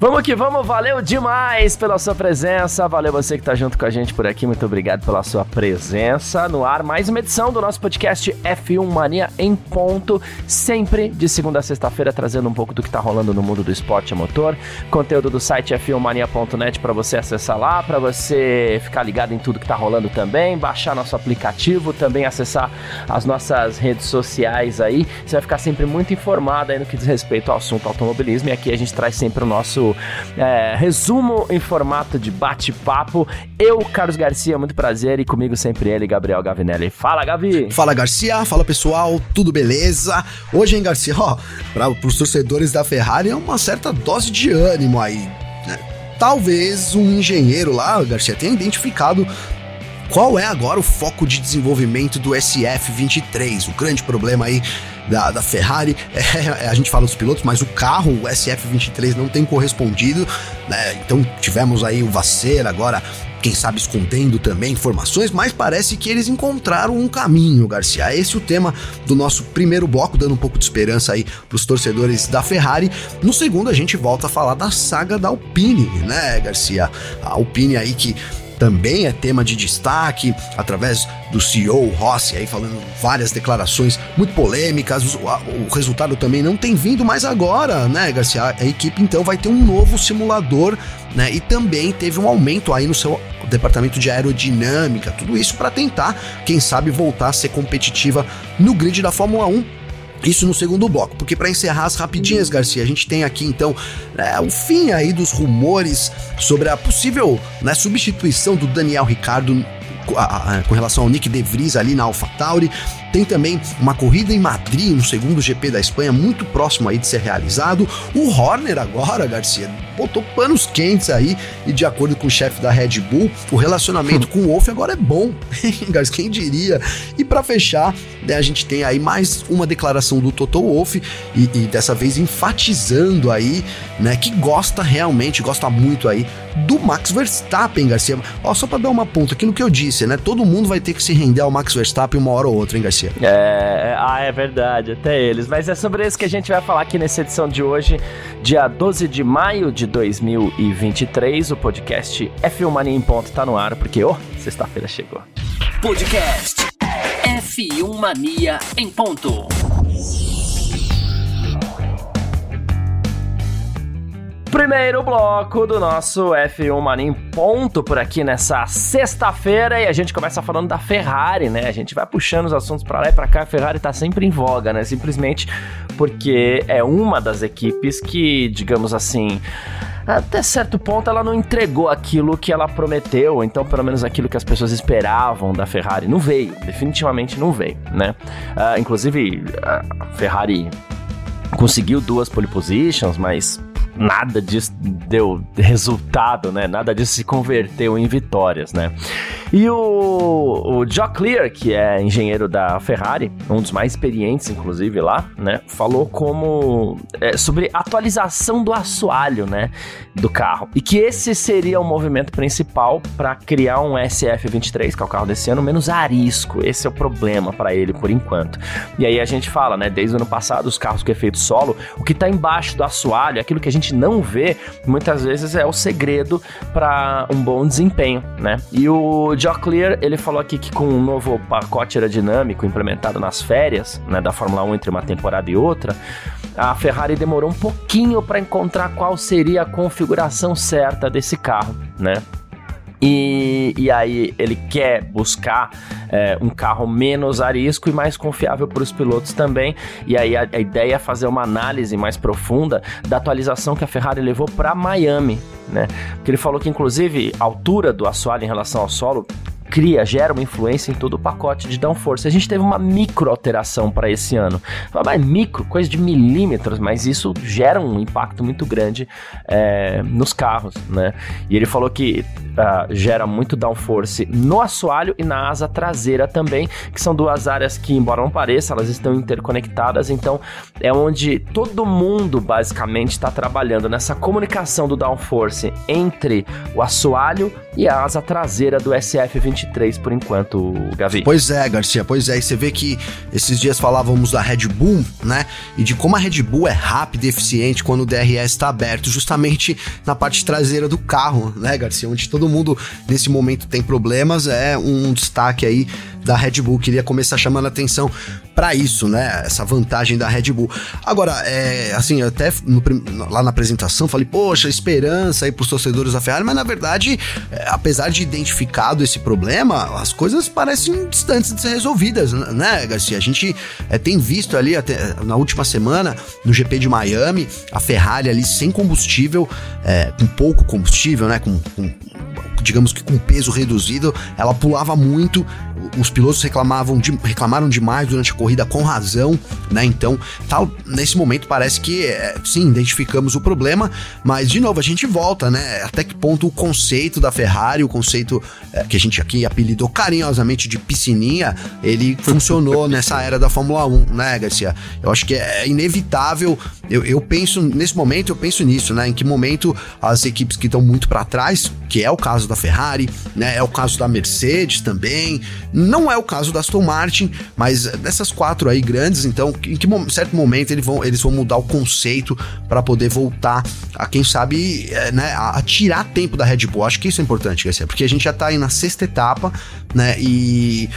Vamos que vamos, valeu demais pela sua presença, valeu você que tá junto com a gente por aqui, muito obrigado pela sua presença no ar. Mais uma edição do nosso podcast F1 Mania em ponto, sempre de segunda a sexta-feira, trazendo um pouco do que tá rolando no mundo do esporte a motor. Conteúdo do site f1mania.net para você acessar lá, para você ficar ligado em tudo que tá rolando também, baixar nosso aplicativo, também acessar as nossas redes sociais aí. Você vai ficar sempre muito informado aí no que diz respeito ao assunto automobilismo e aqui a gente traz sempre o nosso é, resumo em formato de bate-papo. Eu, Carlos Garcia, muito prazer, e comigo sempre ele, Gabriel Gavinelli. Fala, Gavi! Fala, Garcia! Fala, pessoal! Tudo beleza? Hoje, hein, Garcia? Ó, para os torcedores da Ferrari é uma certa dose de ânimo aí. Né? Talvez um engenheiro lá, Garcia, tenha identificado qual é agora o foco de desenvolvimento do SF23, o grande problema aí da, da Ferrari. É, a gente fala dos pilotos, mas o carro, o SF23, não tem correspondido. Né? Então tivemos aí o Vasser agora quem sabe escondendo também informações, mas parece que eles encontraram um caminho, Garcia. Esse é o tema do nosso primeiro bloco, dando um pouco de esperança aí pros torcedores da Ferrari. No segundo, a gente volta a falar da saga da Alpine, né, Garcia? A Alpine aí que também é tema de destaque, através do CEO Rossi aí falando várias declarações muito polêmicas. O, o, resultado também não tem vindo mais agora, né, Garcia? A equipe então vai ter um novo simulador, né? E também teve um aumento aí no seu departamento de aerodinâmica, tudo isso para tentar, quem sabe, voltar a ser competitiva no grid da Fórmula 1 isso no segundo bloco, porque para encerrar as rapidinhas, Garcia, a gente tem aqui então é, o fim aí dos rumores sobre a possível né, substituição do Daniel Ricardo com relação ao Nick De Vries ali na AlphaTauri. Tem também uma corrida em Madrid, no segundo GP da Espanha, muito próximo aí de ser realizado. O Horner agora, Garcia, botou panos quentes aí e de acordo com o chefe da Red Bull, o relacionamento com o Wolff agora é bom. Garcia, quem diria? E para fechar, né, a gente tem aí mais uma declaração do Toto Wolff e, e dessa vez enfatizando aí, né, que gosta realmente, gosta muito aí do Max Verstappen, Garcia. Ó, só para dar uma ponta, aquilo que eu disse, né? Todo mundo vai ter que se render ao Max Verstappen uma hora ou outra, hein, Garcia? É, é, ah, é verdade, até eles. Mas é sobre isso que a gente vai falar aqui nessa edição de hoje, dia 12 de maio de 2023. O podcast F1 Mania em Ponto tá no ar, porque, oh, sexta-feira chegou. Podcast F1 Mania em Ponto. Primeiro bloco do nosso F1 Mania em ponto por aqui nessa sexta-feira e a gente começa falando da Ferrari, né? A gente vai puxando os assuntos para lá e para cá. A Ferrari tá sempre em voga, né? Simplesmente porque é uma das equipes que, digamos assim, até certo ponto ela não entregou aquilo que ela prometeu, então pelo menos aquilo que as pessoas esperavam da Ferrari. Não veio, definitivamente não veio, né? Uh, inclusive, a Ferrari conseguiu duas pole positions, mas nada disso deu resultado, né? Nada disso se converteu em vitórias, né? E o, o Joe Clear, que é engenheiro da Ferrari, um dos mais experientes, inclusive, lá, né? Falou como é, sobre atualização do assoalho, né? Do carro. E que esse seria o movimento principal para criar um SF23, que é o carro desse ano, menos arisco. Esse é o problema para ele por enquanto. E aí a gente fala, né? Desde o ano passado, os carros com efeito solo, o que tá embaixo do assoalho, aquilo que a gente não vê, muitas vezes é o segredo para um bom desempenho, né? E o Joe Clear, ele falou aqui que com um novo pacote aerodinâmico implementado nas férias, né, da Fórmula 1 entre uma temporada e outra, a Ferrari demorou um pouquinho para encontrar qual seria a configuração certa desse carro, né? E, e aí ele quer buscar é, um carro menos arisco e mais confiável para os pilotos também. E aí a, a, ideia é fazer uma análise mais profunda da atualização que a Ferrari levou para Miami, né? Porque ele falou que inclusive a altura do assoalho em relação ao solo cria, gera uma influência em todo o pacote de downforce. A gente teve uma micro alteração para esse ano. Mas micro, coisa de milímetros, mas isso gera um impacto muito grande é, nos carros, né? E ele falou que uh, gera muito downforce no assoalho e na asa traseira também, que são duas áreas que, embora não pareça, elas estão interconectadas, então é onde todo mundo basicamente está trabalhando nessa comunicação do downforce entre o assoalho e a asa traseira do SF-23 por enquanto, Gavi. Pois é, Garcia, pois é. E você vê que esses dias falávamos da Red Bull, né? E de como a Red Bull é rápida e eficiente quando o DRS está aberto, justamente na parte traseira do carro, né, Garcia? Onde todo mundo nesse momento tem problemas, é um destaque aí da Red Bull. Queria começar chamando a atenção para isso, né? Essa vantagem da Red Bull. Agora, é, assim, até no, lá na apresentação falei, poxa, esperança aí pros torcedores da Ferrari, mas na verdade, é, apesar de identificado esse problema, as coisas parecem distantes de ser resolvidas, né, Garcia? A gente é, tem visto ali até na última semana, no GP de Miami, a Ferrari ali sem combustível, é, com pouco combustível, né? Com, com digamos que com peso reduzido, ela pulava muito, os pilotos reclamavam de, reclamaram demais durante a corrida com razão, né? Então, tal, nesse momento parece que é, sim, identificamos o problema, mas de novo a gente volta, né? Até que ponto o conceito da Ferrari, o conceito é, que a gente aqui apelidou carinhosamente de piscininha, ele funcionou nessa era da Fórmula 1, né, Garcia? Eu acho que é inevitável. Eu, eu penso nesse momento, eu penso nisso, né? Em que momento as equipes que estão muito para trás, que é o caso da Ferrari, né? É o caso da Mercedes também. Não é o caso da Aston Martin, mas dessas quatro aí grandes, então, em que certo momento eles vão, eles vão mudar o conceito para poder voltar a, quem sabe, é, né, a, tirar tempo da Red Bull. Acho que isso é importante, Garcia, porque a gente já tá aí na sexta etapa, né? E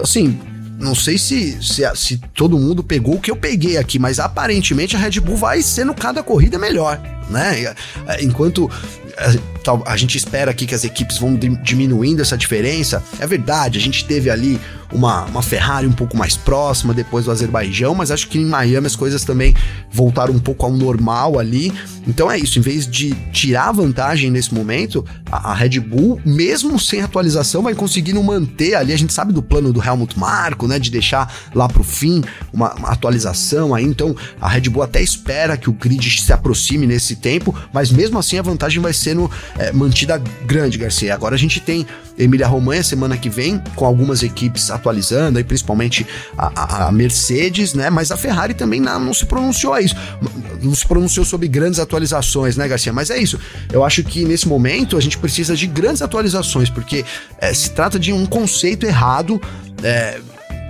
assim, não sei se, se, se, todo mundo pegou o que eu peguei aqui, mas aparentemente a Red Bull vai sendo cada corrida melhor, né? Enquanto a, a gente espera aqui que as equipes vão diminuindo essa diferença, é verdade, a gente teve ali uma, uma Ferrari um pouco mais próxima depois do Azerbaijão, mas acho que em Miami as coisas também voltaram um pouco ao normal ali. Então é isso, em vez de tirar vantagem nesse momento, a, Red Bull, mesmo sem atualização, vai conseguindo manter ali. A gente sabe do plano do Helmut Marko, né, de deixar lá pro fim uma, uma atualização aí. Então a Red Bull até espera que o grid se aproxime nesse tempo, mas mesmo assim a vantagem vai sendo é, mantida grande, Garcia. Agora a gente tem Emília Romanha semana que vem, com algumas equipes atualizando, aí principalmente a, a Mercedes, né? Mas a Ferrari também não, não, se pronunciou a isso. Não se pronunciou sobre grandes atualizações, né, Garcia? Mas é isso. Eu acho que nesse momento a gente precisa de grandes atualizações, porque é, se trata de um conceito errado. É,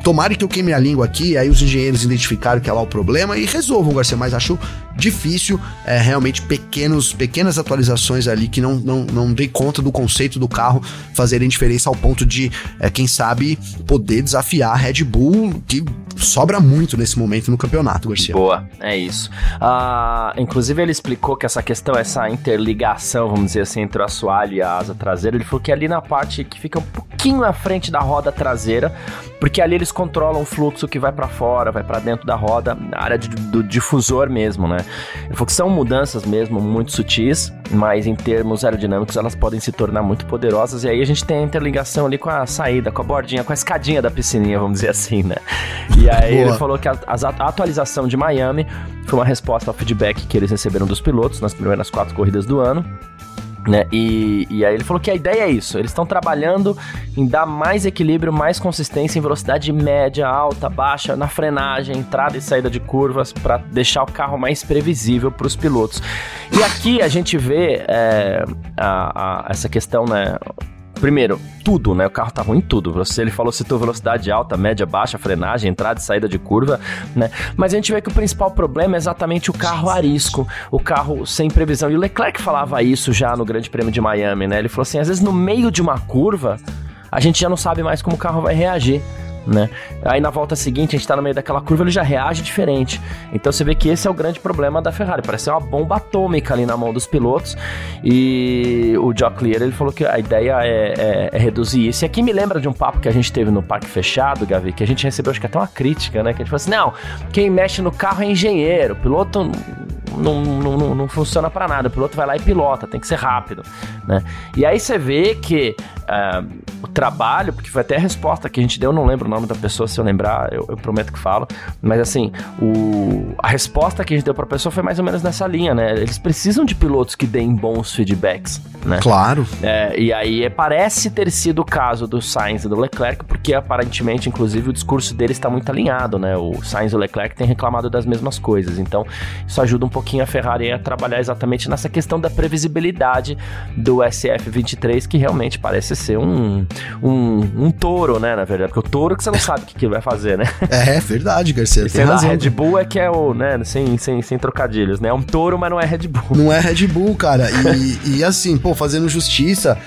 Tomara que eu queime a língua aqui, aí os engenheiros identificaram que é lá o problema e resolvam, Garcia, mas acho difícil, é, realmente pequenos, pequenas atualizações ali que não, não, não dê conta do conceito do carro fazerem diferença ao ponto de, é, quem sabe, poder desafiar a Red Bull, que sobra muito nesse momento no campeonato, Garcia. Boa, é isso. Uh, inclusive, ele explicou que essa questão, essa interligação, vamos dizer assim, entre o assoalho e a asa traseira, ele falou que ali na parte que fica um pouquinho à frente da roda traseira, porque ali eles controlam o fluxo que vai para fora, vai para dentro da roda, na área de, do difusor mesmo, né? Ele falou que são mudanças mesmo muito sutis, mas em termos aerodinâmicos elas podem se tornar muito poderosas, e aí a gente tem a interligação ali com a saída, com a bordinha, com a escadinha da piscininha, vamos dizer assim, né? E aí Boa. ele falou que a, a, atualização de Miami foi uma resposta ao feedback que eles receberam dos pilotos nas primeiras quatro corridas do ano. Né? E, e aí ele falou que a ideia é isso. Eles estão trabalhando em dar mais equilíbrio, mais consistência em velocidade média, alta, baixa, na frenagem, entrada e saída de curvas, para deixar o carro mais previsível para os pilotos. E aqui a gente vê é, a, a, essa questão, né? Primeiro, tudo, né? O carro tá ruim em tudo. Você, ele falou, citou velocidade alta, média, baixa, frenagem, entrada e saída de curva, né? Mas a gente vê que o principal problema é exatamente o carro arisco, o carro sem previsão. E o Leclerc falava isso já no Grande Prêmio de Miami, né? Ele falou assim, às vezes no meio de uma curva, a gente já não sabe mais como o carro vai reagir né? Aí na volta seguinte, a gente tá no meio daquela curva, ele já reage diferente. Então você vê que esse é o grande problema da Ferrari. Parece uma bomba atômica ali na mão dos pilotos. E o Joe Clear, ele falou que a ideia é, é, é, reduzir isso. E aqui me lembra de um papo que a gente teve no Parque Fechado, Gavi, que a gente recebeu, acho que até uma crítica, né? Que a gente falou assim: não, quem mexe no carro é engenheiro, piloto não, não, não, não funciona para nada. O piloto vai lá e pilota, tem que ser rápido, né? E aí você vê que uh, o trabalho, porque foi até a resposta que a gente deu, não lembro o nome da pessoa, se eu lembrar, eu, eu prometo que falo, mas assim, o, a resposta que a gente deu pra pessoa foi mais ou menos nessa linha, né? Eles precisam de pilotos que deem bons feedbacks, né? Claro. É, e aí parece ter sido o caso do Sainz e do Leclerc, porque aparentemente, inclusive, o discurso deles está muito alinhado, né? O Sainz e o Leclerc têm reclamado das mesmas coisas, então isso ajuda um pouquinho a Ferrari a trabalhar exatamente nessa questão da previsibilidade do SF23, que realmente parece ser um, um, um touro, né? Na verdade, porque o touro que você não sabe o que, que ele vai fazer, né? É, verdade, Garcia. Tem razão. Red Bull é que é o, né? Sem, sem, sem trocadilhos, né? É um touro, mas não é Red Bull. Não é Red Bull, cara. E, e assim, pô, fazendo justiça,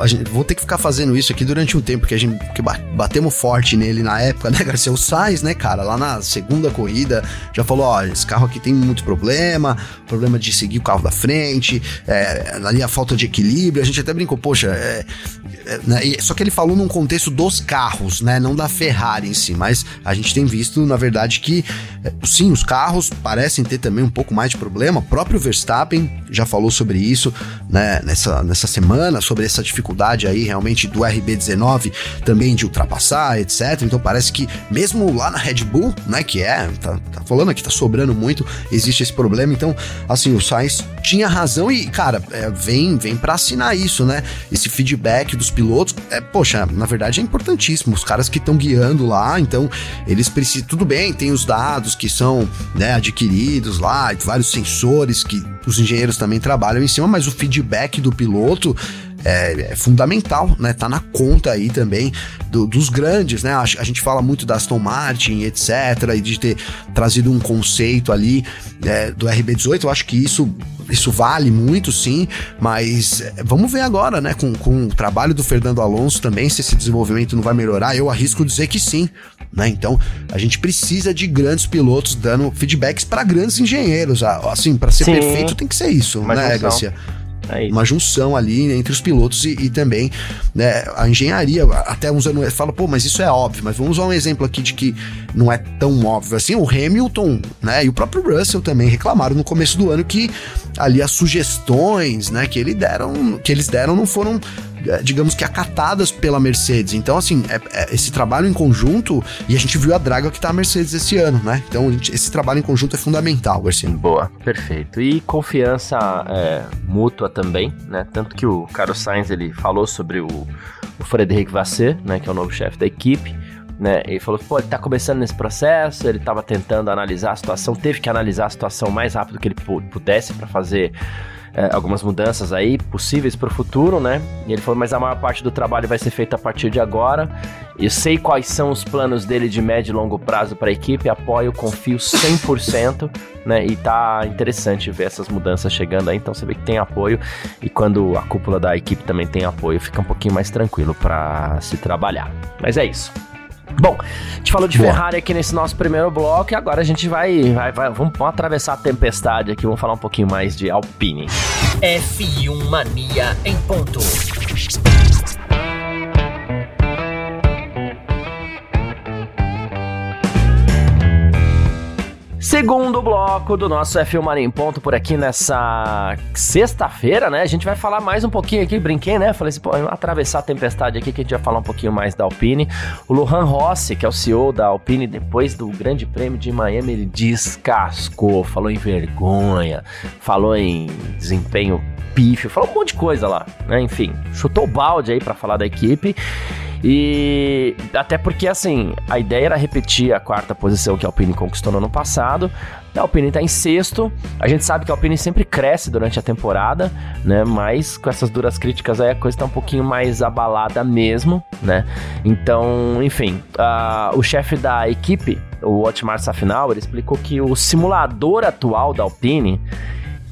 a gente, vou ter que ficar fazendo isso aqui durante um tempo, porque a gente que batemos forte nele na época, né, Garcia? O Sainz, né, cara, lá na segunda corrida, já falou: ó, esse carro aqui tem muito problema, problema de seguir o carro da frente, é, ali a falta de equilíbrio. A gente até brincou, poxa, é, só que ele falou num contexto dos carros, né, não da Ferrari em si, mas a gente tem visto, na verdade, que é, sim, os carros parecem ter também um pouco mais de problema. O próprio Verstappen já falou sobre isso, né, nessa, nessa semana, sobre essa dificuldade aí realmente do RB19 também de ultrapassar, etc. Então parece que mesmo lá na Red Bull, né, que é, tá, tá falando aqui, tá sobrando muito, existe esse problema. Então, assim, o Sainz tinha razão e, cara, é, vem, vem para assinar isso, né? Esse feedback dos pilotos, é, poxa, na verdade é importantíssimo. Os caras que estão guiando lá, então eles precisam, tudo bem, tem os dados que são, né, adquiridos lá, vários sensores que os engenheiros também trabalham em cima, mas o feedback do piloto é, é, fundamental, né? Tá na conta aí também do, dos grandes, né? A, a, gente fala muito da Aston Martin, etc., e de ter trazido um conceito ali é, do RB18. Eu acho que isso isso vale muito, sim, mas é, vamos ver agora, né, com, com o trabalho do Fernando Alonso também, se esse desenvolvimento não vai melhorar. Eu arrisco dizer que sim, né? Então, a gente precisa de grandes pilotos dando feedbacks para grandes engenheiros. Assim, para ser sim, perfeito tem que ser isso, né, Garcia? É uma junção ali entre os pilotos e, e também né, a engenharia. Até uns anos fala, pô, mas isso é óbvio. Mas vamos usar um exemplo aqui de que não é tão óbvio assim. O Hamilton, né, e o próprio Russell também reclamaram no começo do ano que ali as sugestões, né, que ele deram, que eles deram não foram digamos que acatadas pela Mercedes. Então, assim, é, é, esse trabalho em conjunto, e a gente viu a draga que tá a Mercedes esse ano, né? Então, gente, esse trabalho em conjunto é fundamental, Garcia. Boa, perfeito. E confiança é, mútua também, né? Tanto que o Carlos Sainz, ele falou sobre o, o Frederic Vasseur, né? Que é o novo chefe da equipe. Né? Ele falou, pô, ele tá começando nesse processo, ele tava tentando analisar a situação, teve que analisar a situação o mais rápido que ele pudesse para fazer é, algumas mudanças aí possíveis para o futuro, né? E ele falou, mas a maior parte do trabalho vai ser feita a partir de agora. Eu sei quais são os planos dele de médio e longo prazo para a equipe, apoio, confio 100%, né? E tá interessante ver essas mudanças chegando aí, então você vê que tem apoio e quando a cúpula da equipe também tem apoio, fica um pouquinho mais tranquilo para se trabalhar. Mas é isso. Bom, a gente falou de Boa. Ferrari aqui nesse nosso primeiro bloco e agora a gente vai, vai, vai vamos, vamos atravessar a tempestade aqui, vamos falar um pouquinho mais de Alpine. F1 Mania em ponto. Segundo bloco do nosso F1 Mania em Ponto por aqui nessa sexta-feira, né? A gente vai falar mais um pouquinho aqui, brinquei, né? Falei assim, pô, atravessar a tempestade aqui que a gente vai falar um pouquinho mais da Alpine. O Lohan Rossi, que é o CEO da Alpine, depois do Grande Prêmio de Miami, ele descascou, falou em vergonha, falou em desempenho pífio, falou um monte de coisa lá, né? Enfim, chutou o balde aí para falar da equipe. E até porque, assim, a ideia era repetir a quarta posição que a Alpine conquistou no ano passado. A Alpine está em sexto. A gente sabe que a Alpine sempre cresce durante a temporada, né? Mas com essas duras críticas aí a coisa está um pouquinho mais abalada mesmo, né? Então, enfim, uh, o chefe da equipe, o Otmar Safinal, ele explicou que o simulador atual da Alpine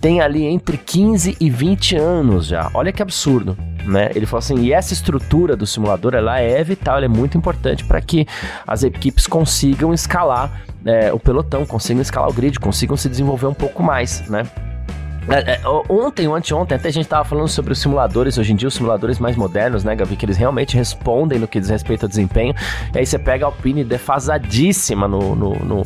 tem ali entre 15 e 20 anos já. Olha que absurdo né? Ele falou assim, e essa estrutura do simulador, ela é vital, ela é muito importante para que as equipes consigam escalar é, o pelotão, consigam escalar o grid, consigam se desenvolver um pouco mais, né? É, é, ontem anteontem, até a gente tava falando sobre os simuladores, hoje em dia os simuladores mais modernos, né, Gavi, que eles realmente respondem no que diz respeito ao desempenho, e aí você pega a Alpine defasadíssima no, no, no,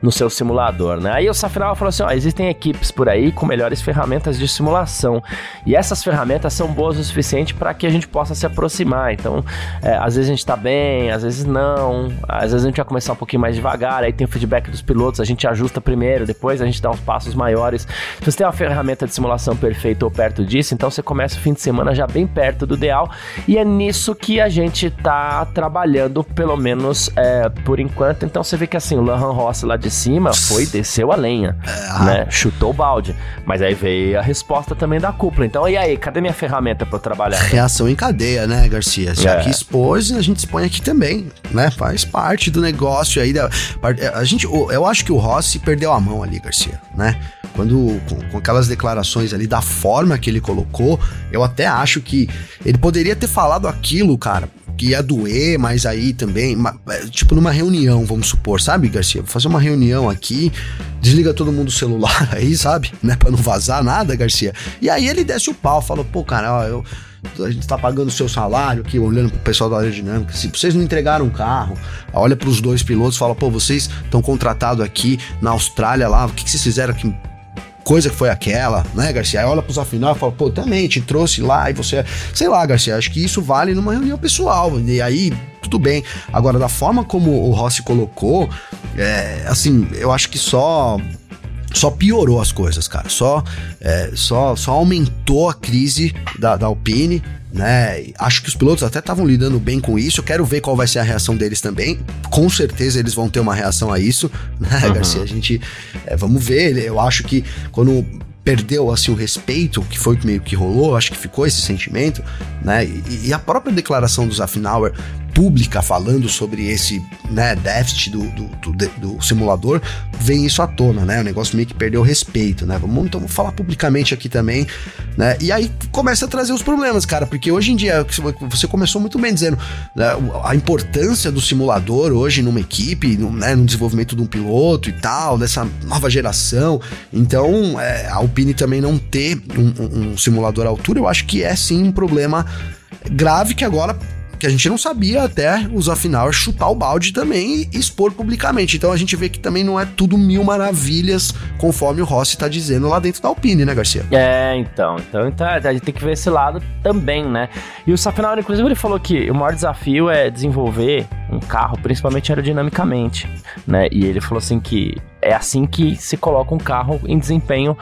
no seu simulador, né? Aí o Safirala falou assim, ó, existem equipes por aí com melhores ferramentas de simulação, e essas ferramentas são boas o suficiente para que a gente possa se aproximar, então, é, às vezes a gente tá bem, às vezes não, às vezes a gente vai começar um pouquinho mais devagar, aí tem o feedback dos pilotos, a gente ajusta primeiro, depois a gente dá uns passos maiores. Se você tem uma ferramenta ferramenta de simulação perfeita ou perto disso, então você começa o fim de semana já bem perto do ideal e é nisso que a gente tá trabalhando, pelo menos é, por enquanto. Então você vê que assim, o Lohan Ross lá de cima foi, desceu a lenha, é. né? Chutou o balde. Mas aí veio a resposta também da cúpula. Então, e aí, cadê minha ferramenta para trabalhar? Reação em cadeia, né, Garcia? Já é. que expôs, a gente expõe aqui também, né? Faz parte do negócio aí. Da, a gente, eu acho que o Rossi perdeu a mão ali, Garcia, né? Quando com, com, aquelas declarações ali da forma que ele colocou, eu até acho que ele poderia ter falado aquilo, cara, que ia doer, mas aí também, é, tipo numa reunião, vamos supor, sabe, Garcia? Vou fazer uma reunião aqui, desliga todo mundo o celular aí, sabe? Né, pra não vazar nada, Garcia. E aí ele desce o pau, fala, pô, cara, ó, eu a gente está pagando o seu salário aqui, olhando pro pessoal da aerodinâmica. Se vocês não entregaram um carro, olha para os dois pilotos, fala, pô, vocês estão contratados aqui na Austrália lá, o que, que vocês fizeram aqui coisa que foi aquela, né, Garcia? Aí olha pros afinal e fala, pô, também te trouxe lá e você. Sei lá, Garcia, acho que isso vale numa reunião pessoal. E aí, tudo bem. Agora, da forma como o Rossi colocou, é, assim, eu acho que só só piorou as coisas, cara. Só, é, só, só aumentou a crise da, da Alpine né? Acho que os pilotos até estavam lidando bem com isso. Eu quero ver qual vai ser a reação deles também. Com certeza eles vão ter uma reação a isso, né, uhum. Garcia? A gente. É, vamos ver. Eu acho que quando perdeu assim o respeito, que foi meio que rolou, acho que ficou esse sentimento, né? E, e a própria declaração do Zafnauer pública falando sobre esse né, déficit do, do, do, do, simulador, vem isso à tona, né? O negócio meio que perdeu o respeito, né? Vamos então vou falar publicamente aqui também, né? E aí começa a trazer os problemas, cara, porque hoje em dia, você começou muito bem dizendo né, a importância do simulador hoje numa equipe, no, né, no desenvolvimento de um piloto e tal, dessa nova geração. Então, é, a Alpine também não ter um, um, um simulador à altura, eu acho que é sim um problema grave que agora que a gente não sabia até os afinal chutar o balde também e expor publicamente. Então a gente vê que também não é tudo mil maravilhas, conforme o Rossi tá dizendo lá dentro da Alpine, né, Garcia? É, então. Então, então a gente tem que ver esse lado também, né? E o Safinal, inclusive, ele falou que o maior desafio é desenvolver um carro, principalmente aerodinamicamente, né? E ele falou assim que é assim que se coloca um carro em desempenho,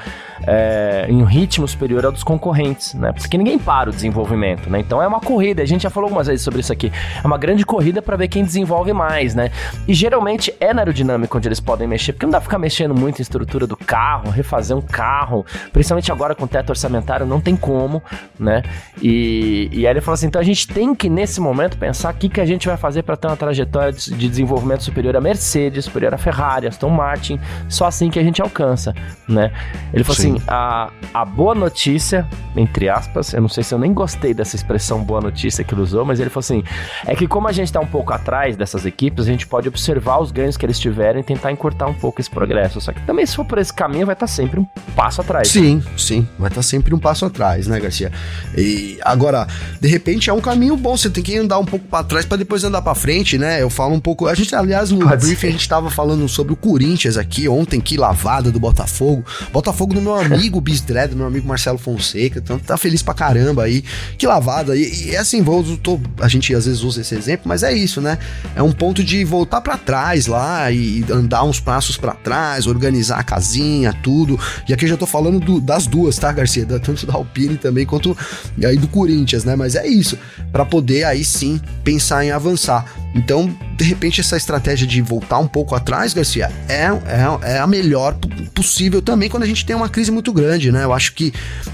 é, em um ritmo superior ao dos concorrentes, né? Porque ninguém para o desenvolvimento, né? Então é uma corrida, a gente já falou algumas vezes sobre isso aqui, é uma grande corrida para ver quem desenvolve mais, né? E geralmente é na aerodinâmica onde eles podem mexer, porque não dá pra ficar mexendo muito em estrutura do carro, refazer um carro, principalmente agora com teto orçamentário, não tem como, né? E, e aí ele falou assim, então a gente tem que nesse momento pensar o que, que a gente vai fazer para ter uma trajetória de desenvolvimento superior a Mercedes, superior a Ferrari, Aston Martin, assim, só assim que a gente alcança, né? Ele falou Sim. assim: a, a boa notícia, entre aspas, eu não sei se eu nem gostei dessa expressão boa notícia que ele usou, mas ele falou assim: é que como a gente tá um pouco atrás dessas equipes, a gente pode observar os ganhos que eles tiverem e tentar encurtar um pouco esse progresso. Só que também, se for por esse caminho, vai estar tá sempre um passo atrás. Sim, sim, vai estar tá sempre um passo atrás, né, Garcia? E agora, de repente, é um caminho bom, você tem que andar um pouco para trás para depois andar para frente, né? Eu falo um pouco. A gente, aliás, no pode briefing, ser. a gente tava falando sobre o Corinthians aqui ontem, que lavada do Botafogo. Botafogo do meu amigo Bisdred, meu amigo Marcelo Fonseca, então tá feliz pra caramba aí. Que lavada. E, e é assim, vou, tô, a gente às vezes usa esse exemplo, mas é isso, né? É um ponto de voltar para trás lá e andar uns passos para trás, organizar a casinha, tudo. E aqui eu já tô falando do, das duas, tá, Garcia? Tanto da Alpine também quanto aí do Corinthians, né? Mas é isso, para poder aí sim pensar em avançar. Então, de repente, essa estratégia de voltar um pouco atrás, Garcia, é, é, é a melhor possível também quando a gente tem uma crise muito grande, né? Eu acho que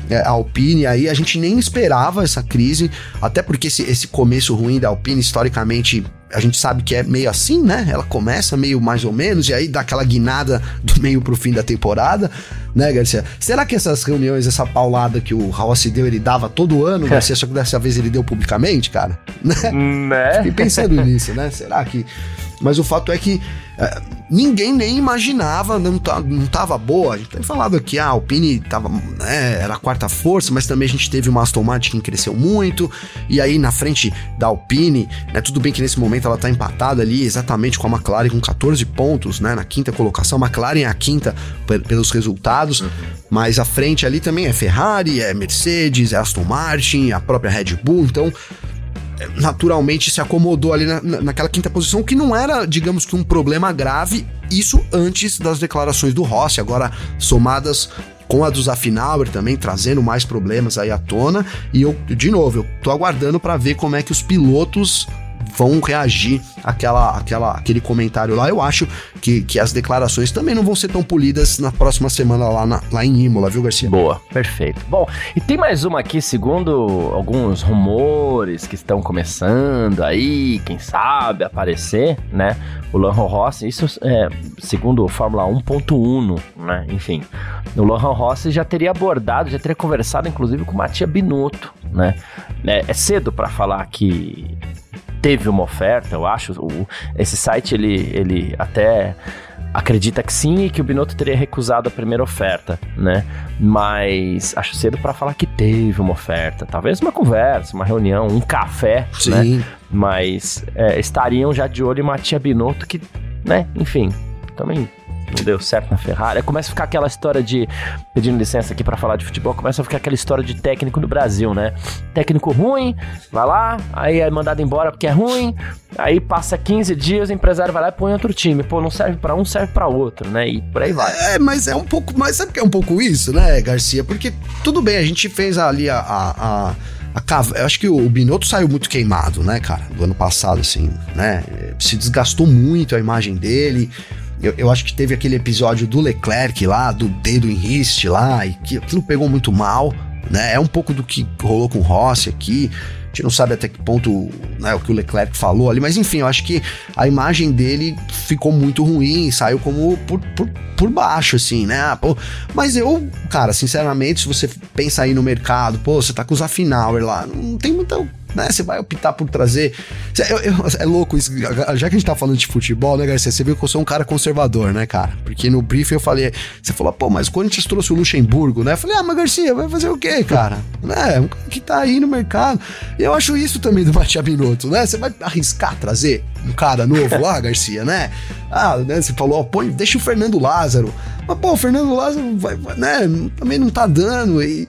é, a Alpine aí, a gente nem esperava essa crise, até porque esse, esse começo ruim da Alpine, historicamente, a gente sabe que é meio assim, né? Ela começa meio mais ou menos, e aí dá aquela guinada do meio pro fim da temporada. né, Garcia? Será que essas reuniões, essa paulada que o Rossi deu, ele dava todo ano, Garcia, só que dessa vez ele deu publicamente, cara? Né? né? Fiquei pensando nisso, né? Será que... Mas o fato é que é, ninguém nem imaginava, não, tá, não tava boa. A gente tem falado aqui, ah, a Alpine tava, né, era a quarta força, mas também a gente teve uma Aston Martin que cresceu muito, e aí na frente da Alpine, né, tudo bem que nesse momento ela tá empatada ali exatamente com a McLaren com 14 pontos, né, na quinta colocação, a McLaren é a quinta pelos resultados, uhum. mas a frente ali também é Ferrari, é Mercedes, é Aston Martin, a própria Red Bull, então naturalmente se acomodou ali na, naquela quinta posição, que não era, digamos que, um problema grave, isso antes das declarações do Rossi, agora somadas com a do Zafinauer também, trazendo mais problemas aí à tona. E eu, de novo, eu tô aguardando para ver como é que os pilotos vão reagir àquela, àquela, àquele comentário lá. Eu acho que, que as declarações também não vão ser tão polidas na próxima semana lá, na, lá em Imola, viu, Garcia? Boa, perfeito. Bom, e tem mais uma aqui, segundo alguns rumores que estão começando aí, quem sabe aparecer, né? O Lanham Rossi, isso é segundo o Fórmula 1.1, né? Enfim, o Lanham Rossi já teria abordado, já teria conversado, inclusive, com o Matia Binotto, né? É, é cedo para falar que teve uma oferta, eu acho. O, esse site, ele, ele até acredita que sim e que o Binotto teria recusado a primeira oferta, né? Mas acho cedo para falar que teve uma oferta. Talvez uma conversa, uma reunião, um café, sim. né? Mas é, estariam já de olho em Matia Binotto que, né? Enfim, também não deu certo na Ferrari. Começa a ficar aquela história de. Pedindo licença aqui para falar de futebol, começa a ficar aquela história de técnico no Brasil, né? Técnico ruim, vai lá, aí é mandado embora porque é ruim, aí passa 15 dias, o empresário vai lá e põe outro time. Pô, não serve para um, serve para outro, né? E por aí vai. É, mas é um pouco. Mas sabe que é um pouco isso, né, Garcia? Porque tudo bem, a gente fez ali a, a, a eu acho que o Binotto saiu muito queimado, né, cara, do ano passado, assim, né? Se desgastou muito a imagem dele. Eu, eu, acho que teve aquele episódio do Leclerc lá, do dedo em riste lá, e que aquilo pegou muito mal, né? É um pouco do que rolou com o Rossi aqui. A gente não sabe até que ponto né, o que o Leclerc falou ali, mas enfim, eu acho que a imagem dele ficou muito ruim, saiu como por, por, por baixo, assim, né? Ah, mas eu, cara, sinceramente, se você pensa aí no mercado, pô, você tá com o Zafinauer lá, não tem muita né? Você vai optar por trazer. Eu, eu, é louco isso. Já que a gente tá falando de futebol, né, Garcia? Você viu que eu sou um cara conservador, né, cara? Porque no briefing eu falei. Você falou, pô, mas o Corinthians trouxe o Luxemburgo, né? Eu falei, ah, mas Garcia, vai fazer o quê, cara? né? Um cara que tá aí no mercado. Eu acho isso também do Matia Binotto, né? Você vai arriscar trazer um cara novo lá, Garcia, né? Ah, né? Você falou, ó, põe, deixa o Fernando Lázaro. Mas, pô, o Fernando Lázaro vai, né? Também não tá dando. E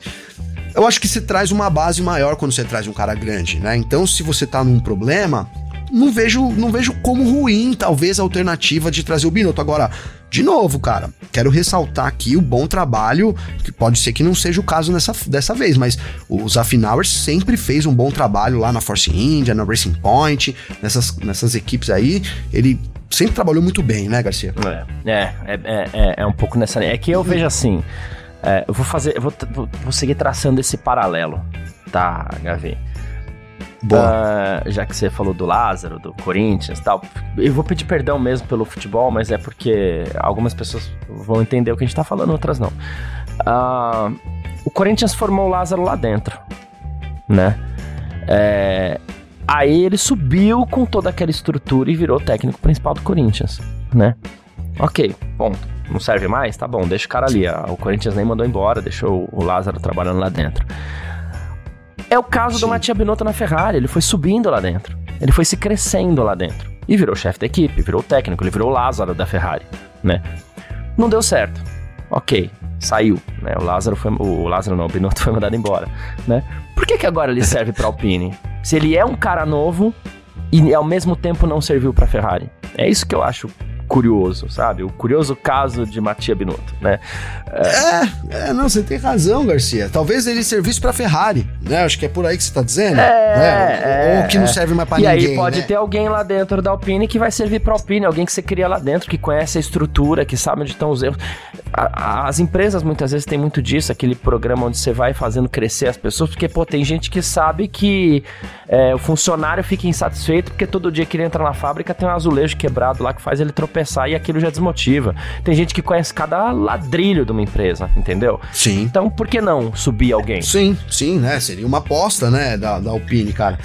eu acho que você traz uma base maior quando você traz um cara grande, né? Então, se você tá num problema, não vejo, não vejo como ruim, talvez, a alternativa de trazer o Binotto. Agora, de novo, cara, quero ressaltar aqui o bom trabalho, que pode ser que não seja o caso nessa, dessa vez, mas o Zafinauer sempre fez um bom trabalho lá na Force India, na Racing Point, nessas, nessas equipes aí. Ele sempre trabalhou muito bem, né, Garcia? É, é, é, é, é um pouco nessa. É que eu vejo assim. É, eu vou fazer, eu vou, vou, seguir traçando esse paralelo, tá, Gavi? Boa. Uh, já que você falou do Lázaro, do Corinthians e tal, eu vou pedir perdão mesmo pelo futebol, mas é porque algumas pessoas vão entender o que a gente tá falando, outras não. Uh, o Corinthians formou o Lázaro lá dentro, né? É, aí ele subiu com toda aquela estrutura e virou técnico principal do Corinthians, né? Ok, ponto não serve mais? Tá bom, deixa o cara ali. O Corinthians nem mandou embora, deixou o Lázaro trabalhando lá dentro. É o caso Sim. do Matia Binotto na Ferrari, ele foi subindo lá dentro. Ele foi se crescendo lá dentro. E virou chefe da equipe, virou técnico, ele virou o Lázaro da Ferrari, né? Não deu certo. Ok, saiu, né? O Lázaro foi, o Lázaro não, o Binotto foi mandado embora, né? Por que que agora ele serve para Alpine? Se ele é um cara novo e ao mesmo tempo não serviu para Ferrari. É isso que eu acho curioso, sabe? O curioso caso de Matia Binotto, né? É, é, não, você tem razão, Garcia. Talvez ele servisse para Ferrari, né? Acho que é por aí que você tá dizendo. É, né? Ou, ou que não serve mais para ninguém. E aí pode né? ter alguém lá dentro da Alpine que vai servir para Alpine, alguém que você cria lá dentro, que conhece a estrutura, que sabe onde estão os erros. A, as empresas muitas vezes têm muito disso, aquele programa onde você vai fazendo crescer as pessoas, porque, pô, tem gente que sabe que é, o funcionário fica insatisfeito porque todo dia que ele entra na fábrica tem um azulejo quebrado lá que faz ele tropeçar e aquilo já desmotiva. Tem gente que conhece cada ladrilho de uma empresa, entendeu? Sim. Então, por que não subir alguém? Sim, sim, né? Seria uma aposta, né, da, da Alpine, cara.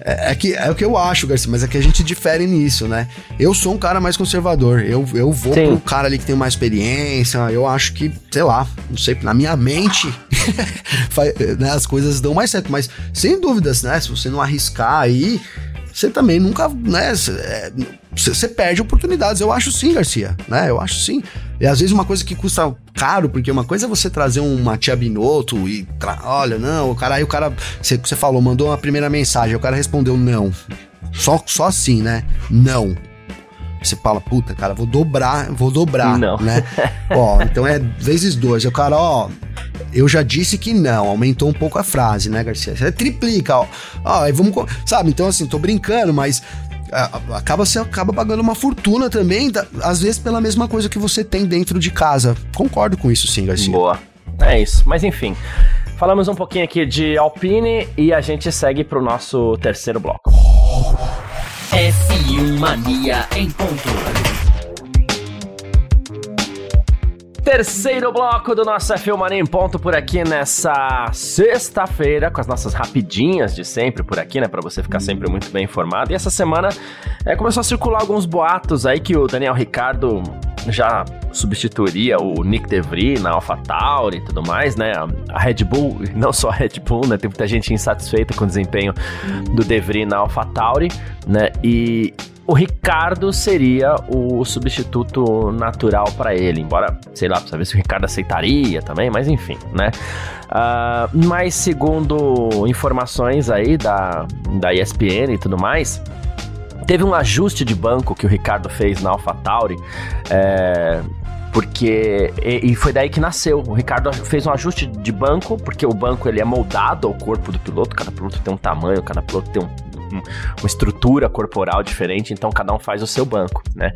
É, é, que, é o que eu acho, Garcia, mas é que a gente difere nisso, né? Eu sou um cara mais conservador. Eu, eu vou Sim. pro cara ali que tem mais experiência. Eu acho que, sei lá, não sei, na minha mente, né, as coisas dão mais certo. Mas, sem dúvidas, né? Se você não arriscar aí, você também nunca, né? Você perde oportunidades. Eu acho sim, Garcia, né? Eu acho sim. E às vezes uma coisa que custa caro, porque uma coisa é você trazer uma tia Binotto e, olha, não, o cara, aí o cara, você, você falou, mandou uma primeira mensagem, o cara respondeu não. Só, só assim, né? Não. Você fala, puta, cara, vou dobrar, vou dobrar, não. né? ó, então é vezes dois. O cara, ó, eu já disse que não, aumentou um pouco a frase, né, Garcia? Você triplica, ó. Ó, aí vamos, sabe? Então assim, tô brincando, mas acaba você acaba pagando uma fortuna também, às vezes pela mesma coisa que você tem dentro de casa. Concordo com isso, sim, Garcia. Boa. É isso. Mas enfim, falamos um pouquinho aqui de Alpine e a gente segue pro nosso terceiro bloco. F1 Mania em ponto. Terceiro bloco do nosso F1 Mania em ponto por aqui nessa sexta-feira, com as nossas rapidinhas de sempre por aqui, né? Pra você ficar sempre muito bem informado. E essa semana é, começou a circular alguns boatos aí que o Daniel Ricardo já substituiria o Nick DeVry na AlphaTauri e tudo mais, né? A Red Bull, não só a Red Bull, né? Tem muita gente insatisfeita com o desempenho do DeVry na AlphaTauri, né? E o Ricardo seria o substituto natural para ele, embora, sei lá, precisa ver se o Ricardo aceitaria também, mas enfim, né? Uh, mas segundo informações aí da, da ESPN e tudo mais, teve um ajuste de banco que o Ricardo fez na AlphaTauri, é, porque e, e, foi daí que nasceu. O Ricardo fez um ajuste de banco, porque o banco ele é moldado ao corpo do piloto, cada piloto tem um tamanho, cada piloto tem um uma estrutura corporal diferente, então cada um faz o seu banco, né?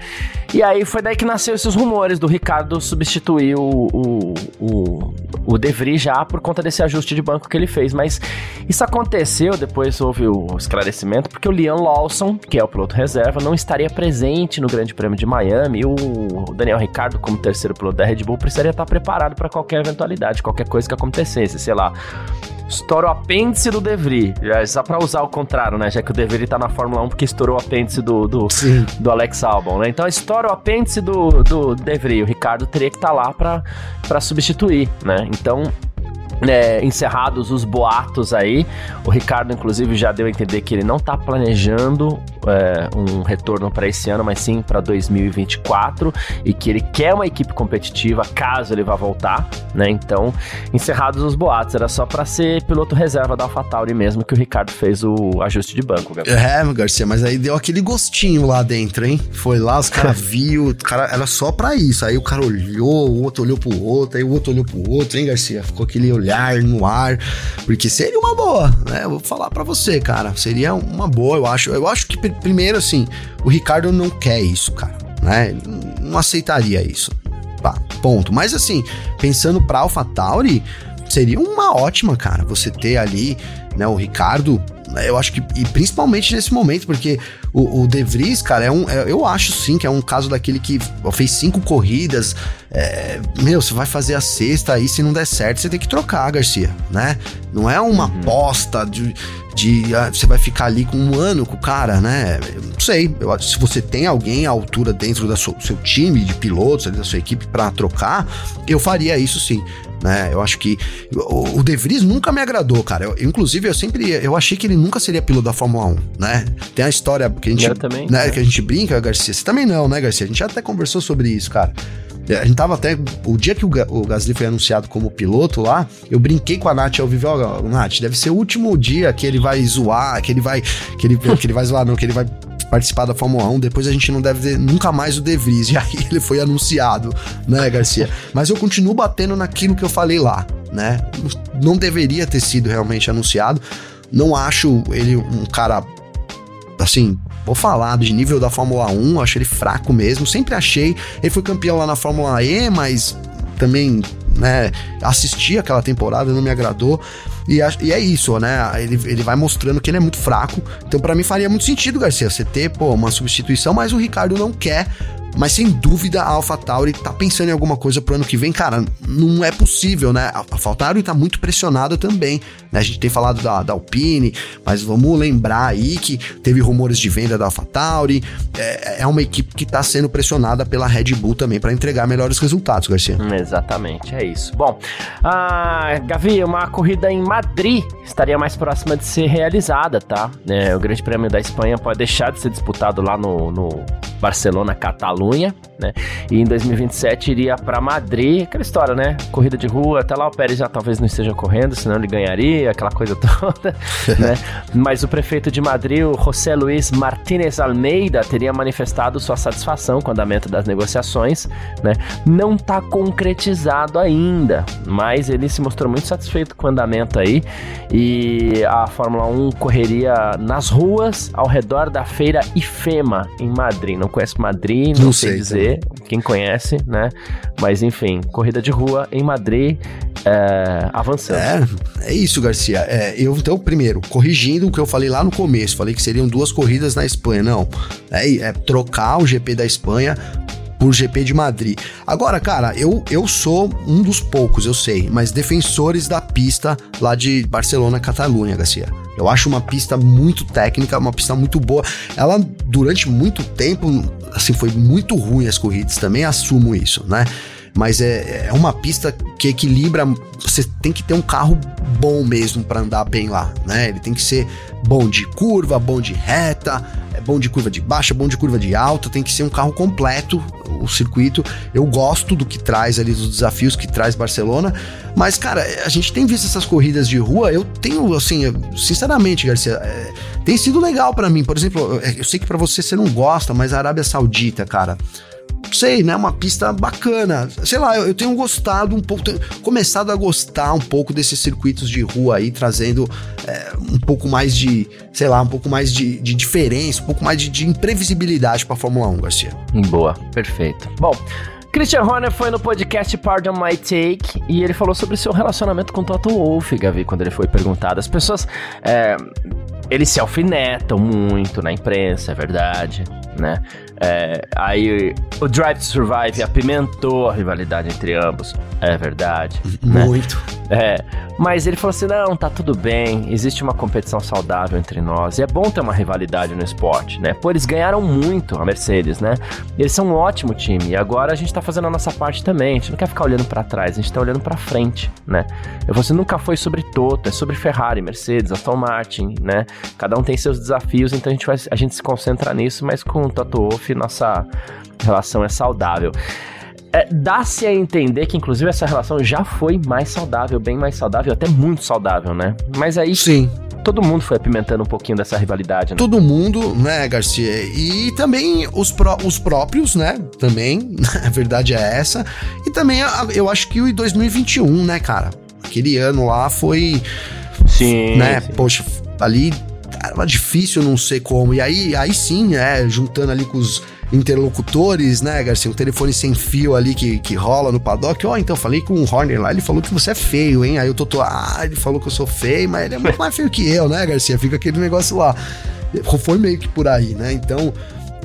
E aí foi daí que nasceu esses rumores do Ricardo substituir o, o, o, o De Vries já por conta desse ajuste de banco que ele fez, mas isso aconteceu, depois houve o esclarecimento, porque o Liam Lawson, que é o piloto reserva, não estaria presente no Grande Prêmio de Miami, e o Daniel Ricardo, como terceiro piloto da Red Bull, precisaria estar preparado para qualquer eventualidade, qualquer coisa que acontecesse, sei lá, estoura o apêndice do Devry. Já, só pra usar o contrário, né? Já que o Devry tá na Fórmula 1 porque estourou o apêndice do, do, do Alex Albon, né? Então estoura o apêndice do, do Devry. O Ricardo teria que estar tá lá pra, pra substituir, né? Então é, encerrados os boatos aí. O Ricardo, inclusive, já deu a entender que ele não está planejando é, um retorno para esse ano, mas sim para 2024 e que ele quer uma equipe competitiva caso ele vá voltar, né? Então, encerrados os boatos, era só para ser piloto reserva da AlphaTauri mesmo que o Ricardo fez o ajuste de banco, Gabriel. É, Garcia, mas aí deu aquele gostinho lá dentro, hein? Foi lá, os caras viu, cara era só para isso. Aí o cara olhou, o outro olhou pro outro, aí o outro olhou pro outro, hein, Garcia? Ficou aquele olhar olhar no ar, porque seria uma boa, né? Vou falar para você, cara, seria uma boa, eu acho. Eu acho que primeiro assim, o Ricardo não quer isso, cara, né? Não aceitaria isso. Pá, ponto. Mas assim, pensando pra AlphaTauri, seria uma ótima, cara, você ter ali, né, o Ricardo eu acho que, e principalmente nesse momento, porque o, o De Vries, cara, é um, é, eu acho sim que é um caso daquele que fez cinco corridas. É, meu, você vai fazer a sexta aí, se não der certo, você tem que trocar, Garcia, né? Não é uma uhum. aposta de, de ah, você vai ficar ali com um ano com o cara, né? Eu não sei. Eu, se você tem alguém à altura dentro do seu time de pilotos, da sua equipe para trocar, eu faria isso sim né? Eu acho que o, o De Vries nunca me agradou, cara. Eu, inclusive, eu sempre eu achei que ele nunca seria piloto da Fórmula 1, né? Tem a história que a gente, também, né, né? que a gente brinca, Garcia. Você também não, né, Garcia? A gente já até conversou sobre isso, cara. É, a gente tava até. O dia que o, o Gasly foi anunciado como piloto lá, eu brinquei com a Nath ao vivo, ó, Nath, deve ser o último dia que ele vai zoar, que ele vai. Que ele, que ele vai zoar, não, que ele vai participar da Fórmula 1, depois a gente não deve ver nunca mais o De Vries, e aí ele foi anunciado, né, Garcia? Mas eu continuo batendo naquilo que eu falei lá, né? Não deveria ter sido realmente anunciado. Não acho ele um cara assim, vou falar de nível da Fórmula 1, acho ele fraco mesmo, sempre achei. Ele foi campeão lá na Fórmula E, mas também, né, assisti aquela temporada, não me agradou. E, e, é isso, né? Ele, ele vai mostrando que ele é muito fraco. Então, para mim, faria muito sentido, Garcia, você ter, pô, uma substituição, mas o Ricardo não quer mas sem dúvida a AlphaTauri tá pensando em alguma coisa pro ano que vem. Cara, não é possível, né? A AlphaTauri tá muito pressionada também. Né? A gente tem falado da, da Alpine, mas vamos lembrar aí que teve rumores de venda da AlphaTauri. É, é uma equipe que tá sendo pressionada pela Red Bull também para entregar melhores resultados, Garcia. Exatamente, é isso. Bom, a Gavi, uma corrida em Madrid estaria mais próxima de ser realizada, tá? É, o Grande Prêmio da Espanha pode deixar de ser disputado lá no, no Barcelona, Catalunha, né? E em 2027 iria para Madrid, aquela história, né? Corrida de rua, até lá o Pérez já talvez não esteja correndo, senão ele ganharia, aquela coisa toda, né? Mas o prefeito de Madrid, o José Luiz Martínez Almeida, teria manifestado sua satisfação com o andamento das negociações, né? Não está concretizado ainda, mas ele se mostrou muito satisfeito com o andamento aí e a Fórmula 1 correria nas ruas ao redor da feira IFEMA em Madrid. Não conhece Madrid, não, não sei, sei dizer, também. quem conhece, né? Mas enfim, corrida de rua em Madrid é, avançando. É, é isso, Garcia. É, eu então, primeiro, corrigindo o que eu falei lá no começo, falei que seriam duas corridas na Espanha. Não, é, é trocar o GP da Espanha por GP de Madrid. Agora, cara, eu, eu sou um dos poucos, eu sei, mas defensores da pista lá de Barcelona, Catalunha, Garcia. Eu acho uma pista muito técnica, uma pista muito boa. Ela, durante muito tempo, assim, foi muito ruim as corridas, também assumo isso, né? Mas é, é uma pista que equilibra. Você tem que ter um carro bom mesmo para andar bem lá, né? Ele tem que ser bom de curva, bom de reta, bom de curva de baixa, bom de curva de alta, tem que ser um carro completo, o circuito. Eu gosto do que traz ali, dos desafios que traz Barcelona, mas, cara, a gente tem visto essas corridas de rua, eu tenho, assim, sinceramente, Garcia, é, tem sido legal para mim. Por exemplo, eu sei que para você você não gosta, mas a Arábia Saudita, cara sei, né? Uma pista bacana. Sei lá, eu, eu tenho gostado um pouco, começado a gostar um pouco desses circuitos de rua aí, trazendo é, um pouco mais de, sei lá, um pouco mais de, de diferença, um pouco mais de, de imprevisibilidade pra Fórmula 1, Garcia. Boa, perfeito. Bom. Christian Horner foi no podcast Pardon My Take e ele falou sobre seu relacionamento com Toto Wolff, Gavi, quando ele foi perguntado. As pessoas. É, eles se alfinetam muito na imprensa, é verdade, né? É, aí o Drive to Survive apimentou a rivalidade entre ambos. É verdade. Né? Muito. Né? É. Mas ele falou assim: não, tá tudo bem, existe uma competição saudável entre nós. E é bom ter uma rivalidade no esporte, né? Pô, eles ganharam muito a Mercedes, né? Eles são um ótimo time. E agora a gente tá fazendo a nossa parte também. A gente não quer ficar olhando para trás, a gente tá olhando para frente, né? Eu falei assim: nunca foi sobre Toto, é sobre Ferrari, Mercedes, Aston Martin, né? Cada um tem seus desafios, então a gente, vai, a gente se concentra nisso, mas com o Toto Wolff, nossa relação é saudável. É, Dá-se a entender que, inclusive, essa relação já foi mais saudável, bem mais saudável, até muito saudável, né? Mas aí. Sim. Todo mundo foi apimentando um pouquinho dessa rivalidade, né? Todo mundo, né, Garcia? E também os, pró os próprios, né? Também, a verdade é essa. E também eu acho que o 2021, né, cara? Aquele ano lá foi. Sim. Né? Sim. Poxa, ali era difícil não sei como. E aí, aí sim, é, juntando ali com os interlocutores, né, Garcia? Um telefone sem fio ali que, que rola no paddock. Ó, oh, então falei com o Horner lá, ele falou que você é feio, hein? Aí eu tô, ah, ele falou que eu sou feio, mas ele é muito mais feio que eu, né, Garcia? Fica aquele negócio lá. Foi meio que por aí, né? Então,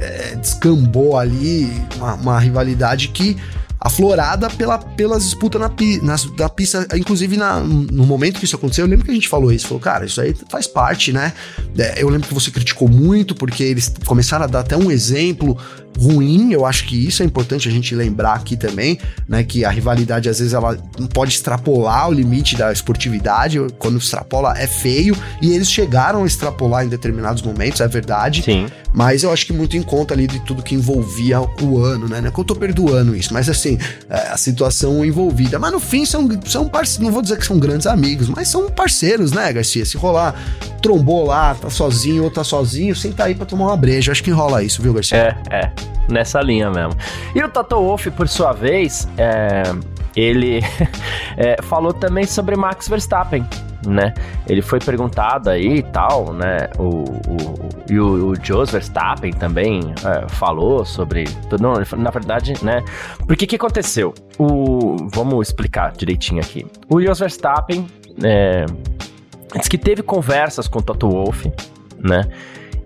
é, descambou ali uma, uma rivalidade que aflorada pela, pelas disputas na, na, na pista, inclusive na, no momento que isso aconteceu, eu lembro que a gente falou isso, falou, cara, isso aí faz parte, né? É, eu lembro que você criticou muito, porque eles começaram a dar até um exemplo ruim, eu acho que isso é importante a gente lembrar aqui também, né, que a rivalidade às vezes ela não pode extrapolar o limite da esportividade, quando extrapola é feio, e eles chegaram a extrapolar em determinados momentos, é verdade, Sim. mas eu acho que muito em conta ali de tudo que envolvia o ano, né, não é que eu tô perdoando isso, mas assim, é, a situação envolvida, mas no fim são, são parceiros, não vou dizer que são grandes amigos, mas são parceiros, né, Garcia, se rolar, trombou lá, tá sozinho ou tá sozinho, senta aí pra tomar uma breja, acho que rola isso, viu, Garcia? É, é nessa linha mesmo. E o Toto Wolff, por sua vez, é, ele é, falou também sobre Max Verstappen. né? Ele foi perguntado aí e tal, né? O, o, e o, o Jos Verstappen também é, falou sobre. Não, na verdade, né? Porque que aconteceu? O, vamos explicar direitinho aqui. O Jos Verstappen é, disse que teve conversas com o Toto Wolff, né?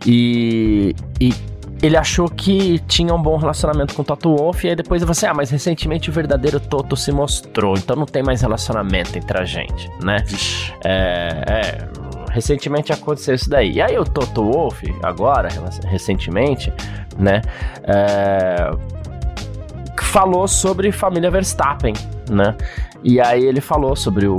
E, e ele achou que tinha um bom relacionamento com o Toto Wolff, e aí depois ele falou assim: ah, mas recentemente o verdadeiro Toto se mostrou, então não tem mais relacionamento entre a gente, né? É, é, recentemente aconteceu isso daí. E aí o Toto Wolff, agora, recentemente, né? É, falou sobre família Verstappen, né? E aí ele falou sobre o,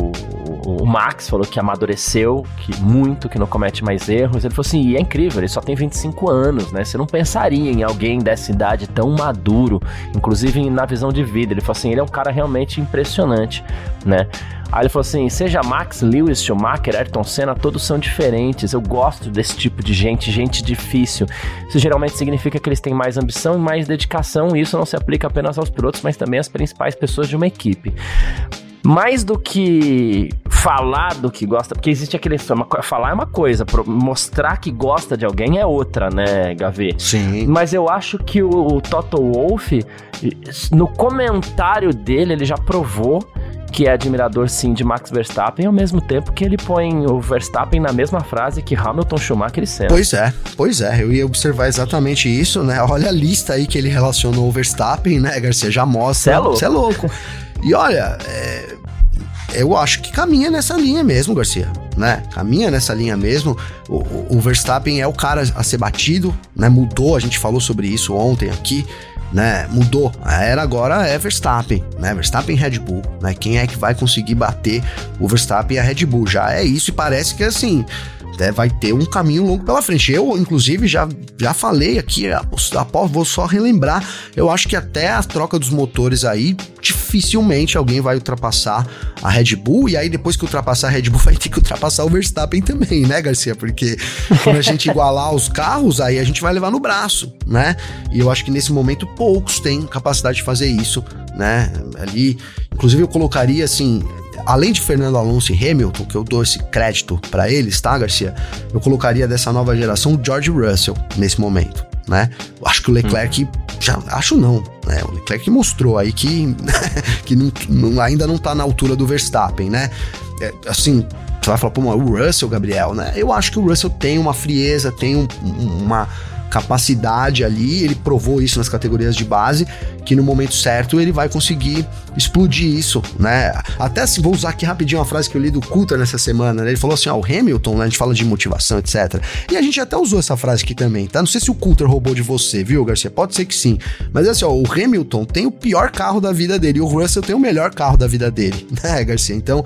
o, Max, falou que amadureceu, que muito, que não comete mais erros. Ele falou assim, e é incrível, ele só tem 25 anos, né? Você não pensaria em alguém dessa idade tão maduro, inclusive na visão de vida. Ele falou assim, ele é um cara realmente impressionante, né? Aí ele falou assim: seja Max, Lewis, Schumacher, Ayrton Senna, todos são diferentes. Eu gosto desse tipo de gente, gente difícil. Isso geralmente significa que eles têm mais ambição e mais dedicação, e isso não se aplica apenas aos pilotos, mas também às principais pessoas de uma equipe. Mais do que falar do que gosta, porque existe aquele. Falar é uma coisa, mostrar que gosta de alguém é outra, né, Gavi? Sim. Mas eu acho que o, o Toto Wolff, no comentário dele, ele já provou que é admirador sim de Max Verstappen, ao mesmo tempo que ele põe o Verstappen na mesma frase que Hamilton, Schumacher e Senna. Pois é, pois é, eu ia observar exatamente isso, né? Olha a lista aí que ele relacionou o Verstappen, né, Garcia? Já mostra. Você é louco. é louco. E olha, é, eu acho que caminha nessa linha mesmo, Garcia, né? Caminha nessa linha mesmo. O, o, Verstappen é o cara a ser batido, né? Mudou, a gente falou sobre isso ontem aqui né, mudou. A era agora é Verstappen, né? Verstappen Red Bull, né? Quem é que vai conseguir bater o Verstappen e a Red Bull? Já é isso e parece que assim, né, vai ter um caminho longo pela frente. Eu, inclusive, já, já falei aqui, após, vou só relembrar, eu acho que até a troca dos motores aí, dificilmente alguém vai ultrapassar a Red Bull, e aí depois que ultrapassar a Red Bull vai ter que ultrapassar o Verstappen também, né, Garcia? Porque quando a gente igualar os carros, aí a gente vai levar no braço, né? E eu acho que nesse momento poucos têm capacidade de fazer isso, né? Ali, inclusive eu colocaria assim, além de Fernando Alonso e Hamilton, que eu dou esse crédito para eles, tá, Garcia? Eu colocaria dessa nova geração o George Russell nesse momento, né? Acho que o Leclerc hum. já acho não, né? O Leclerc mostrou aí que que não, não, ainda não tá na altura do Verstappen, né? É, assim, você vai falar, pô, o Russell, Gabriel, né? Eu acho que o Russell tem uma frieza, tem um, uma capacidade ali, ele provou isso nas categorias de base, que no momento certo ele vai conseguir explodir isso, né? Até assim, vou usar aqui rapidinho uma frase que eu li do Coulter nessa semana, né? Ele falou assim, ó, o Hamilton, né? A gente fala de motivação, etc. E a gente até usou essa frase aqui também, tá? Não sei se o Coulter roubou de você, viu, Garcia? Pode ser que sim. Mas assim, ó, o Hamilton tem o pior carro da vida dele e o Russell tem o melhor carro da vida dele, né, Garcia? Então,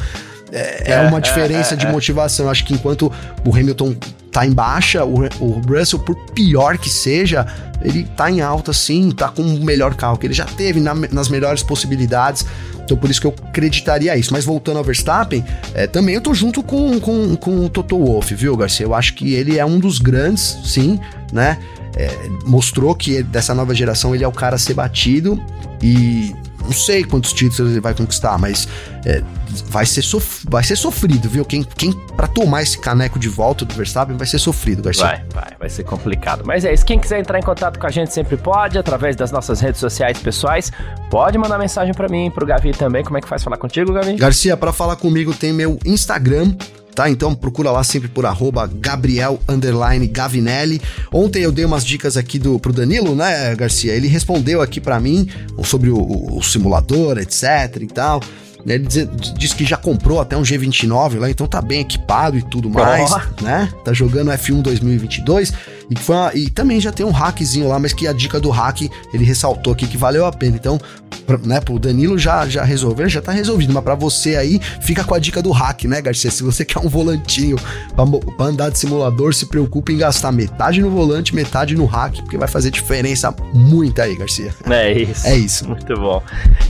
é, é, uma diferença é, de motivação. Acho que enquanto o Hamilton tá em baixa, o, o Russell, por pior que seja, ele tá em alta sim, tá com o melhor carro que ele já teve, na, nas melhores possibilidades. Então por isso que eu acreditaria isso. Mas voltando ao Verstappen, é, também eu tô junto com, com, com o Toto Wolff, viu, Garcia? Eu acho que ele é um dos grandes, sim, né? É, mostrou que dessa nova geração ele é o cara a ser batido e não sei quantos títulos ele vai conquistar, mas é, vai, ser sof vai ser sofrido, viu? Quem, quem para tomar esse caneco de volta do Verstappen vai ser sofrido, Garcia. Vai, vai, vai ser complicado. Mas é isso. Quem quiser entrar em contato com a gente sempre pode, através das nossas redes sociais pessoais. Pode mandar mensagem para mim, pro Gavi também. Como é que faz falar contigo, Gavi? Garcia, para falar comigo tem meu Instagram, tá? Então procura lá sempre por arroba Gabriel Gavinelli. Ontem eu dei umas dicas aqui do, pro Danilo, né, Garcia? Ele respondeu aqui para mim sobre o, o, o simulador, etc e tal. Ele diz, diz, que já comprou até um G29 lá, então tá bem equipado e tudo mais, oh. né? Tá jogando F1 2022 e, uma, e também já tem um hackzinho lá, mas que a dica do hack ele ressaltou aqui que valeu a pena. Então, pra, né, pro Danilo já, já resolver, já tá resolvido. Mas para você aí, fica com a dica do hack, né, Garcia? Se você quer um volantinho pra, pra andar de simulador, se preocupe em gastar metade no volante, metade no hack, porque vai fazer diferença muita aí, Garcia. É isso. É isso. Muito bom.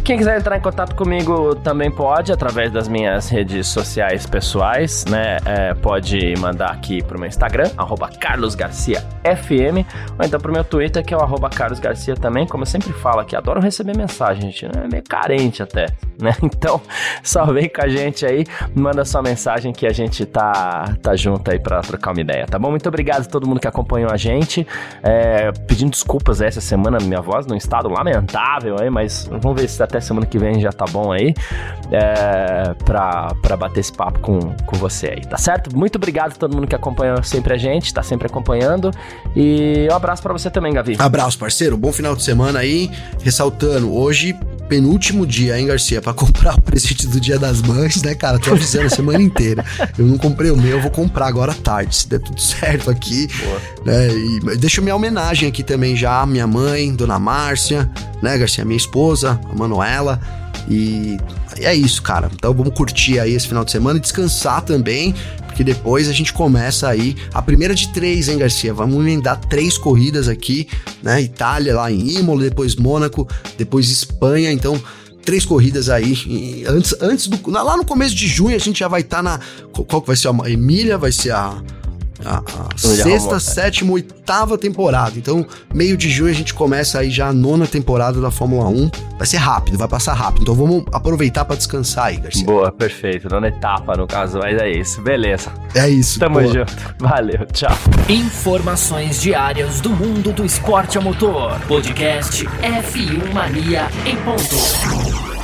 Quem quiser entrar em contato comigo também pode, através das minhas redes sociais pessoais, né? É, pode mandar aqui pro meu Instagram, arroba Carlos Garcia FM, ou então pro meu Twitter, que é o Carlos Garcia também. Como eu sempre falo aqui, adoro receber mensagem, gente. É meio carente até, né? Então, só vem com a gente aí, manda sua mensagem que a gente tá, tá junto aí pra trocar uma ideia, tá bom? Muito obrigado a todo mundo que acompanhou a gente. É, pedindo desculpas essa semana, minha voz num estado lamentável aí, mas vamos ver se até semana que vem já tá bom aí. É, pra, pra bater esse papo com, com você aí, tá certo? Muito obrigado a todo mundo que acompanha sempre a gente, tá sempre acompanhando. E um abraço para você também, Gavi. Abraço, parceiro. Bom final de semana aí. Ressaltando, hoje penúltimo dia, hein, Garcia, para comprar o presente do Dia das Mães, né, cara? Tô avisando a semana inteira. Eu não comprei o meu, eu vou comprar agora à tarde, se der tudo certo aqui. Boa. Né? E deixa minha homenagem aqui também já, minha mãe, Dona Márcia, né, Garcia, minha esposa, a Manuela. E é isso, cara. Então vamos curtir aí esse final de semana e descansar também, porque depois a gente começa aí a primeira de três, hein, Garcia? Vamos emendar três corridas aqui, né? Itália lá em Imola, depois Mônaco, depois Espanha, então três corridas aí. Antes, antes do. Lá no começo de junho a gente já vai estar tá na. Qual que vai ser a Emília? Vai ser a a, a sexta, sétima, oitava temporada. Então, meio de junho a gente começa aí já a nona temporada da Fórmula 1. Vai ser rápido, vai passar rápido. Então vamos aproveitar para descansar aí, Garcia. Boa, perfeito. Nona etapa, no caso, mas é isso. Beleza. É isso. Tamo boa. junto. Valeu, tchau. Informações diárias do mundo do esporte a motor. Podcast F1 Mania em ponto.